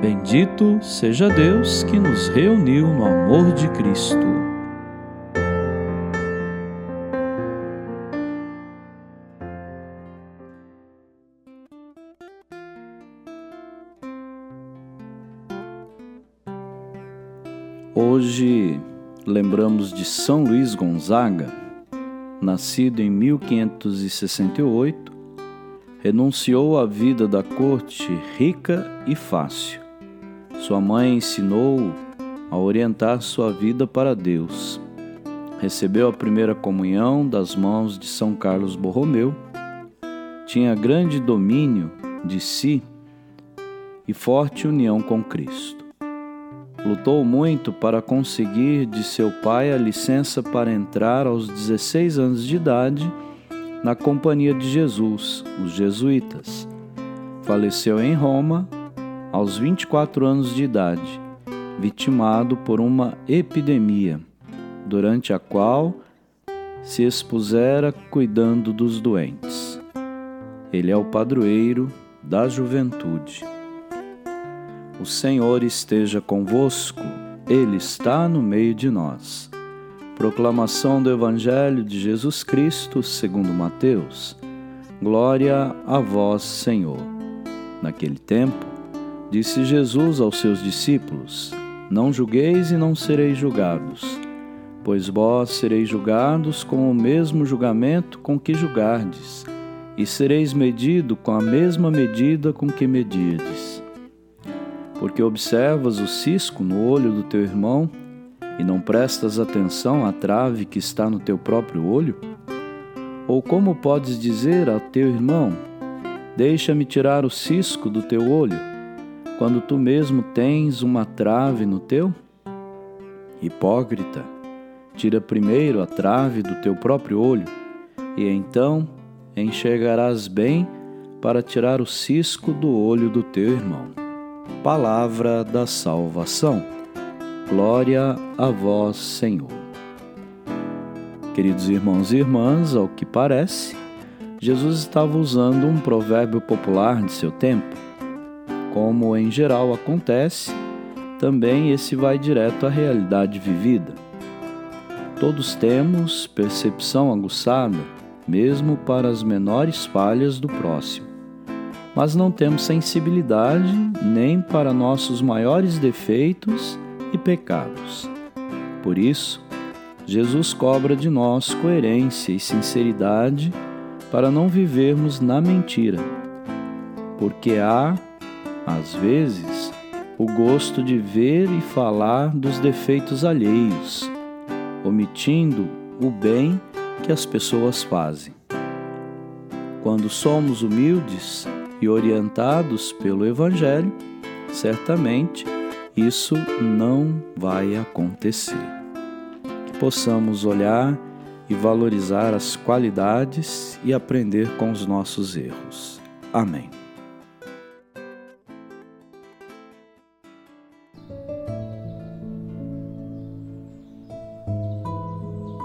Bendito seja Deus que nos reuniu no amor de Cristo. Hoje lembramos de São Luís Gonzaga, nascido em 1568, renunciou à vida da corte rica e fácil sua mãe ensinou-o a orientar sua vida para Deus. Recebeu a primeira comunhão das mãos de São Carlos Borromeu. Tinha grande domínio de si e forte união com Cristo. Lutou muito para conseguir de seu pai a licença para entrar aos 16 anos de idade na Companhia de Jesus, os jesuítas. Faleceu em Roma aos 24 anos de idade, vitimado por uma epidemia, durante a qual se expusera cuidando dos doentes. Ele é o padroeiro da juventude. O Senhor esteja convosco, Ele está no meio de nós. Proclamação do Evangelho de Jesus Cristo, segundo Mateus. Glória a vós, Senhor. Naquele tempo, Disse Jesus aos seus discípulos: Não julgueis e não sereis julgados, pois vós sereis julgados com o mesmo julgamento com que julgardes, e sereis medido com a mesma medida com que medirdes. Porque observas o cisco no olho do teu irmão e não prestas atenção à trave que está no teu próprio olho? Ou como podes dizer ao teu irmão: Deixa-me tirar o cisco do teu olho? Quando tu mesmo tens uma trave no teu? Hipócrita, tira primeiro a trave do teu próprio olho, e então enxergarás bem para tirar o cisco do olho do teu irmão. Palavra da salvação. Glória a vós, Senhor. Queridos irmãos e irmãs, ao que parece, Jesus estava usando um provérbio popular de seu tempo como em geral acontece, também esse vai direto à realidade vivida. Todos temos percepção aguçada, mesmo para as menores falhas do próximo, mas não temos sensibilidade nem para nossos maiores defeitos e pecados. Por isso, Jesus cobra de nós coerência e sinceridade para não vivermos na mentira, porque há às vezes, o gosto de ver e falar dos defeitos alheios, omitindo o bem que as pessoas fazem. Quando somos humildes e orientados pelo Evangelho, certamente isso não vai acontecer. Que possamos olhar e valorizar as qualidades e aprender com os nossos erros. Amém.